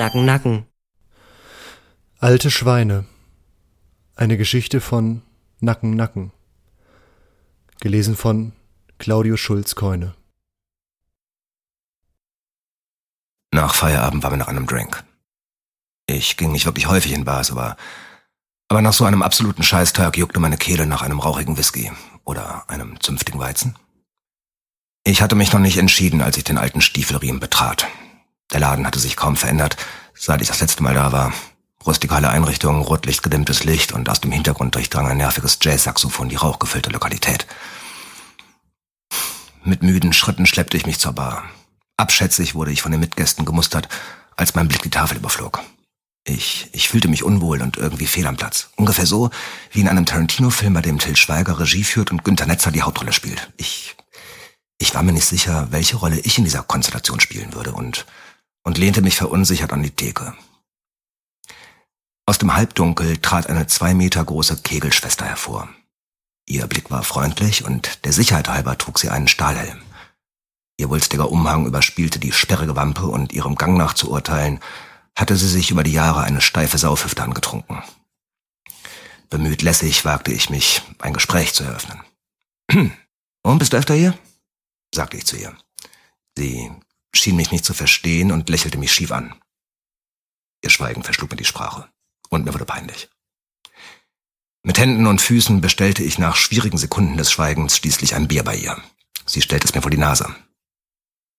Nacken, Nacken. Alte Schweine. Eine Geschichte von Nacken, Nacken. Gelesen von Claudio Schulz-Keune. Nach Feierabend war mir nach einem Drink. Ich ging nicht wirklich häufig in Bars, aber, aber nach so einem absoluten Scheißtag juckte meine Kehle nach einem rauchigen Whisky oder einem zünftigen Weizen. Ich hatte mich noch nicht entschieden, als ich den alten Stiefelriemen betrat. Der Laden hatte sich kaum verändert, seit ich das letzte Mal da war. Rustikale Einrichtung, rotlichtgedimmtes Licht und aus dem Hintergrund durchdrang ein nerviges Jazz-Saxophon die rauchgefüllte Lokalität. Mit müden Schritten schleppte ich mich zur Bar. Abschätzig wurde ich von den Mitgästen gemustert, als mein Blick die Tafel überflog. Ich, ich fühlte mich unwohl und irgendwie fehl am Platz. Ungefähr so wie in einem Tarantino-Film, bei dem Till Schweiger Regie führt und Günter Netzer die Hauptrolle spielt. Ich, ich war mir nicht sicher, welche Rolle ich in dieser Konstellation spielen würde und, und lehnte mich verunsichert an die Theke. Aus dem Halbdunkel trat eine zwei Meter große Kegelschwester hervor. Ihr Blick war freundlich und der Sicherheit halber trug sie einen Stahlhelm. Ihr wulstiger Umhang überspielte die sperrige Wampe und ihrem Gang nach zu urteilen, hatte sie sich über die Jahre eine steife Saufhüfte angetrunken. Bemüht lässig wagte ich mich, ein Gespräch zu eröffnen. Und bist du öfter hier? sagte ich zu ihr. Sie schien mich nicht zu verstehen und lächelte mich schief an. Ihr Schweigen verschlug mir die Sprache, und mir wurde peinlich. Mit Händen und Füßen bestellte ich nach schwierigen Sekunden des Schweigens schließlich ein Bier bei ihr. Sie stellte es mir vor die Nase.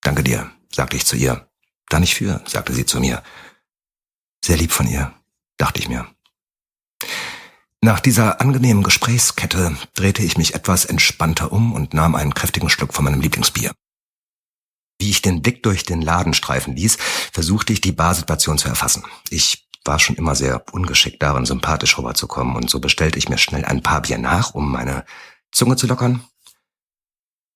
Danke dir, sagte ich zu ihr. Da nicht für, sagte sie zu mir. Sehr lieb von ihr, dachte ich mir. Nach dieser angenehmen Gesprächskette drehte ich mich etwas entspannter um und nahm einen kräftigen Schluck von meinem Lieblingsbier. Wie ich den Blick durch den Laden streifen ließ, versuchte ich die Barsituation zu erfassen. Ich war schon immer sehr ungeschickt darin, sympathisch rüberzukommen, und so bestellte ich mir schnell ein paar Bier nach, um meine Zunge zu lockern.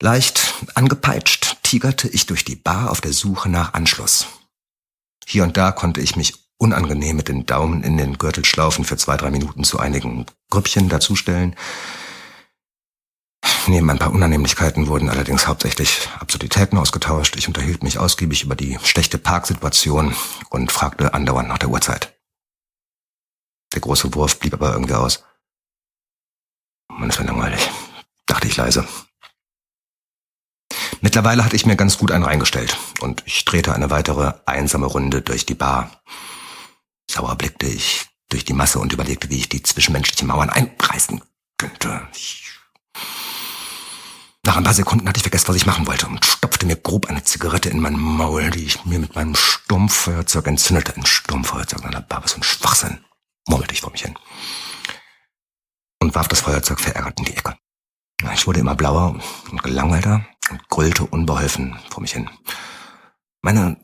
Leicht angepeitscht tigerte ich durch die Bar auf der Suche nach Anschluss. Hier und da konnte ich mich unangenehm mit den Daumen in den Gürtelschlaufen für zwei, drei Minuten zu einigen Grüppchen dazustellen. Neben ein paar Unannehmlichkeiten wurden allerdings hauptsächlich Absurditäten ausgetauscht. Ich unterhielt mich ausgiebig über die schlechte Parksituation und fragte andauernd nach der Uhrzeit. Der große Wurf blieb aber irgendwie aus. Man ist mir langweilig, dachte ich leise. Mittlerweile hatte ich mir ganz gut einen reingestellt und ich drehte eine weitere einsame Runde durch die Bar. Sauer blickte ich durch die Masse und überlegte, wie ich die zwischenmenschlichen Mauern einreißen könnte. Ich Nach ein paar Sekunden hatte ich vergessen, was ich machen wollte und stopfte mir grob eine Zigarette in mein Maul, die ich mir mit meinem Sturmfeuerzeug entzündete. Ein Sturmfeuerzeug, na, war so ein Schwachsinn, murmelte ich vor mich hin. Und warf das Feuerzeug verärgert in die Ecke. Ich wurde immer blauer und gelangweilter und grüllte unbeholfen vor mich hin. Meine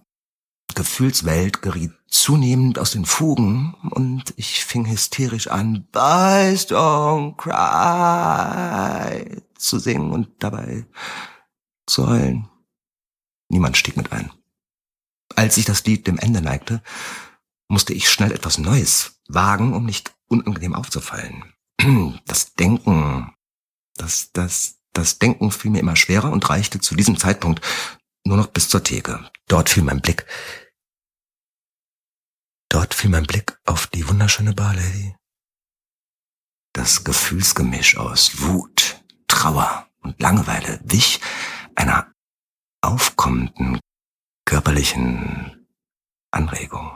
Gefühlswelt geriet zunehmend aus den Fugen und ich fing hysterisch an, Boys don't cry zu singen und dabei zu heulen. Niemand stieg mit ein. Als sich das Lied dem Ende neigte, musste ich schnell etwas Neues wagen, um nicht unangenehm aufzufallen. Das Denken, das, das, das Denken fiel mir immer schwerer und reichte zu diesem Zeitpunkt nur noch bis zur Theke. Dort fiel mein Blick. Dort fiel mein Blick auf die wunderschöne Barlady. Das Gefühlsgemisch aus Wut, Trauer und Langeweile wich einer aufkommenden körperlichen Anregung.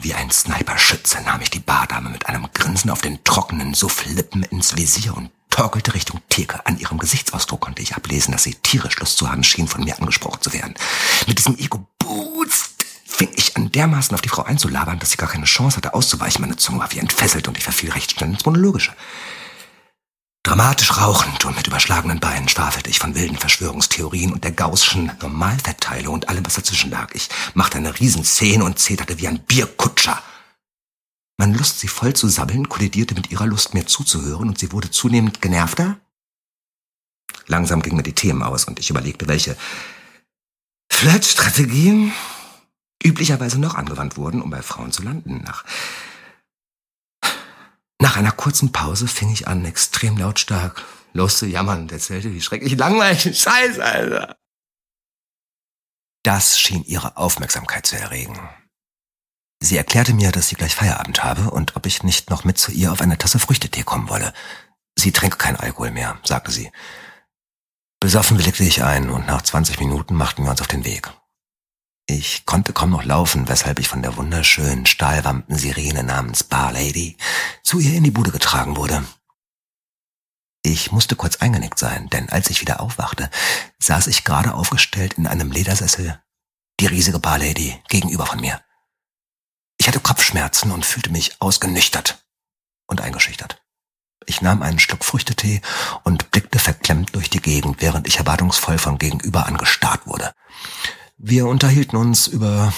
Wie ein Sniperschütze nahm ich die Bardame mit einem Grinsen auf den trockenen Sufflippen ins Visier und torkelte Richtung Theke. An ihrem Gesichtsausdruck konnte ich ablesen, dass sie tierisch Lust zu haben schien, von mir angesprochen zu werden. Mit diesem Ego-Boost fing ich an dermaßen auf die Frau einzulabern, dass sie gar keine Chance hatte auszuweichen. Meine Zunge war wie entfesselt und ich verfiel recht schnell ins Monologische. Dramatisch rauchend und mit überschlagenen Beinen schwafelte ich von wilden Verschwörungstheorien und der Gaußschen Normalverteilung und allem, was dazwischen lag. Ich machte eine Riesenszene und zeterte wie ein Bierkutscher. Meine Lust, sie voll zu sabbeln, kollidierte mit ihrer Lust, mir zuzuhören, und sie wurde zunehmend genervter. Langsam gingen mir die Themen aus, und ich überlegte, welche Flat-Strategien üblicherweise noch angewandt wurden, um bei Frauen zu landen. Nach, nach einer kurzen Pause fing ich an, extrem lautstark loszujammern und erzählte, wie schrecklich langweilig Scheiß, Alter. Das schien ihre Aufmerksamkeit zu erregen. Sie erklärte mir, dass sie gleich Feierabend habe und ob ich nicht noch mit zu ihr auf eine Tasse Früchtetee kommen wolle. Sie trinke kein Alkohol mehr, sagte sie. Besoffen willigte ich ein und nach 20 Minuten machten wir uns auf den Weg. Ich konnte kaum noch laufen, weshalb ich von der wunderschönen Stahlwampen-Sirene namens Bar Lady zu ihr in die Bude getragen wurde. Ich musste kurz eingenickt sein, denn als ich wieder aufwachte, saß ich gerade aufgestellt in einem Ledersessel, die riesige Bar Lady gegenüber von mir. Ich hatte Kopfschmerzen und fühlte mich ausgenüchtert und eingeschüchtert. Ich nahm einen Schluck Früchtetee und blickte verklemmt durch die Gegend, während ich erwartungsvoll von gegenüber angestarrt wurde. Wir unterhielten uns über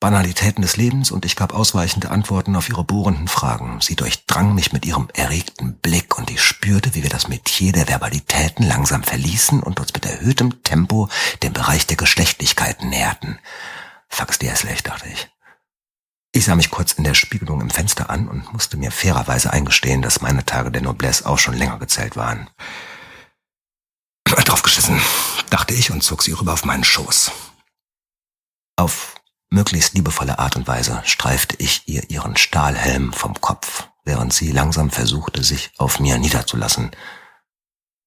Banalitäten des Lebens und ich gab ausweichende Antworten auf ihre bohrenden Fragen. Sie durchdrang mich mit ihrem erregten Blick und ich spürte, wie wir das Metier der Verbalitäten langsam verließen und uns mit erhöhtem Tempo dem Bereich der Geschlechtlichkeiten näherten. Fax dir schlecht, dachte ich. Ich sah mich kurz in der Spiegelung im Fenster an und musste mir fairerweise eingestehen, dass meine Tage der Noblesse auch schon länger gezählt waren. Draufgeschissen, dachte ich und zog sie rüber auf meinen Schoß. Auf möglichst liebevolle Art und Weise streifte ich ihr ihren Stahlhelm vom Kopf, während sie langsam versuchte, sich auf mir niederzulassen.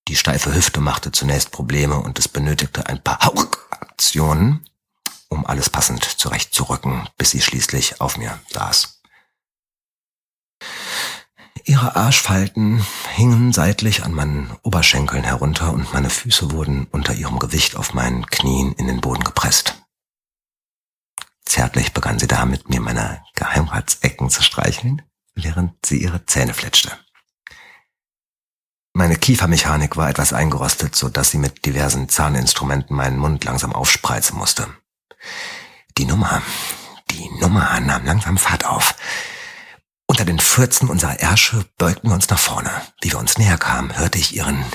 Die steife Hüfte machte zunächst Probleme und es benötigte ein paar Hauaktionen, um alles passend zurechtzurücken, bis sie schließlich auf mir saß. Ihre Arschfalten hingen seitlich an meinen Oberschenkeln herunter und meine Füße wurden unter ihrem Gewicht auf meinen Knien in den Boden gepresst. Zärtlich begann sie damit, mir meine Geheimratsecken zu streicheln, während sie ihre Zähne fletschte. Meine Kiefermechanik war etwas eingerostet, so dass sie mit diversen Zahninstrumenten meinen Mund langsam aufspreizen musste. Die Nummer, die Nummer nahm langsam Fahrt auf. Unter den Fürzen unserer Ärsche beugten wir uns nach vorne. Wie wir uns näher kamen, hörte ich ihren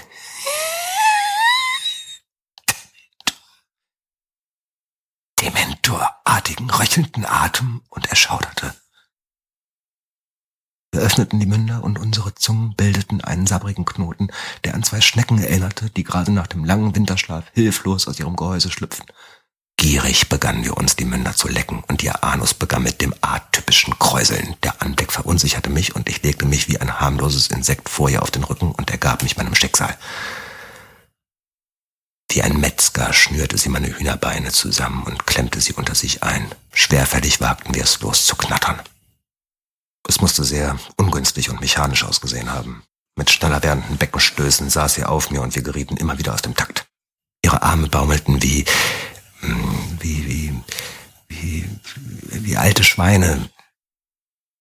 dementorartigen, röchelnden Atem und erschauderte. Wir öffneten die Münder und unsere Zungen bildeten einen sabbrigen Knoten, der an zwei Schnecken erinnerte, die gerade nach dem langen Winterschlaf hilflos aus ihrem Gehäuse schlüpfen. Gierig begannen wir uns die Münder zu lecken und ihr Anus begann mit dem atypischen Kräuseln. Der Anblick verunsicherte mich und ich legte mich wie ein harmloses Insekt vor ihr auf den Rücken und ergab mich meinem Schicksal. Wie ein Metzger schnürte sie meine Hühnerbeine zusammen und klemmte sie unter sich ein. Schwerfällig wagten wir es loszuknattern. Es musste sehr ungünstig und mechanisch ausgesehen haben. Mit schneller werdenden Beckenstößen saß sie auf mir und wir gerieten immer wieder aus dem Takt. Ihre Arme baumelten wie wie, wie, wie, wie alte Schweine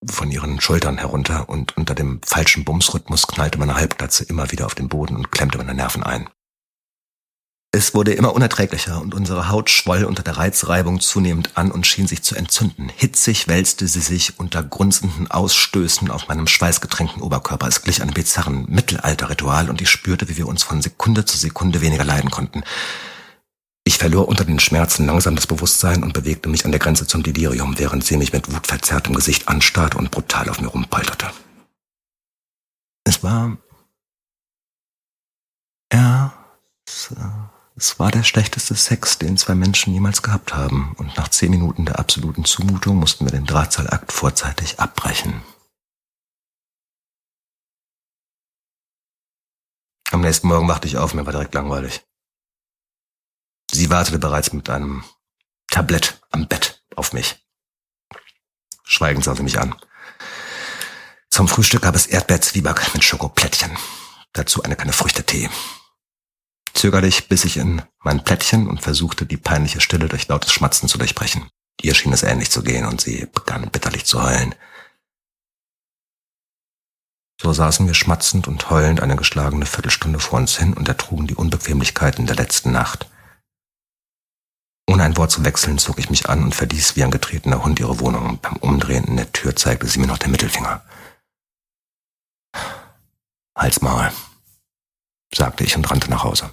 von ihren Schultern herunter und unter dem falschen Bumsrhythmus knallte meine Halbglatze immer wieder auf den Boden und klemmte meine Nerven ein. Es wurde immer unerträglicher und unsere Haut schwoll unter der Reizreibung zunehmend an und schien sich zu entzünden. Hitzig wälzte sie sich unter grunzenden Ausstößen auf meinem schweißgetränkten Oberkörper. Es glich einem bizarren Mittelalterritual und ich spürte, wie wir uns von Sekunde zu Sekunde weniger leiden konnten. Ich verlor unter den Schmerzen langsam das Bewusstsein und bewegte mich an der Grenze zum Delirium, während sie mich mit wutverzerrtem Gesicht anstarrte und brutal auf mir rumpolterte. Es war... Ja, äh, es war der schlechteste Sex, den zwei Menschen jemals gehabt haben, und nach zehn Minuten der absoluten Zumutung mussten wir den Drahtseilakt vorzeitig abbrechen. Am nächsten Morgen wachte ich auf, mir war direkt langweilig. Sie wartete bereits mit einem Tablett am Bett auf mich. Schweigend sah sie mich an. Zum Frühstück gab es Erdbeerzwieback mit Schokoplättchen. Dazu eine Kanne Früchtetee. Zögerlich biss ich in mein Plättchen und versuchte, die peinliche Stille durch lautes Schmatzen zu durchbrechen. Ihr schien es ähnlich zu gehen und sie begann bitterlich zu heulen. So saßen wir schmatzend und heulend eine geschlagene Viertelstunde vor uns hin und ertrugen die Unbequemlichkeiten der letzten Nacht. Ohne ein Wort zu wechseln, zog ich mich an und verließ wie ein getretener Hund ihre Wohnung. Beim Umdrehen in der Tür zeigte sie mir noch den Mittelfinger. Halsmaul, sagte ich und rannte nach Hause.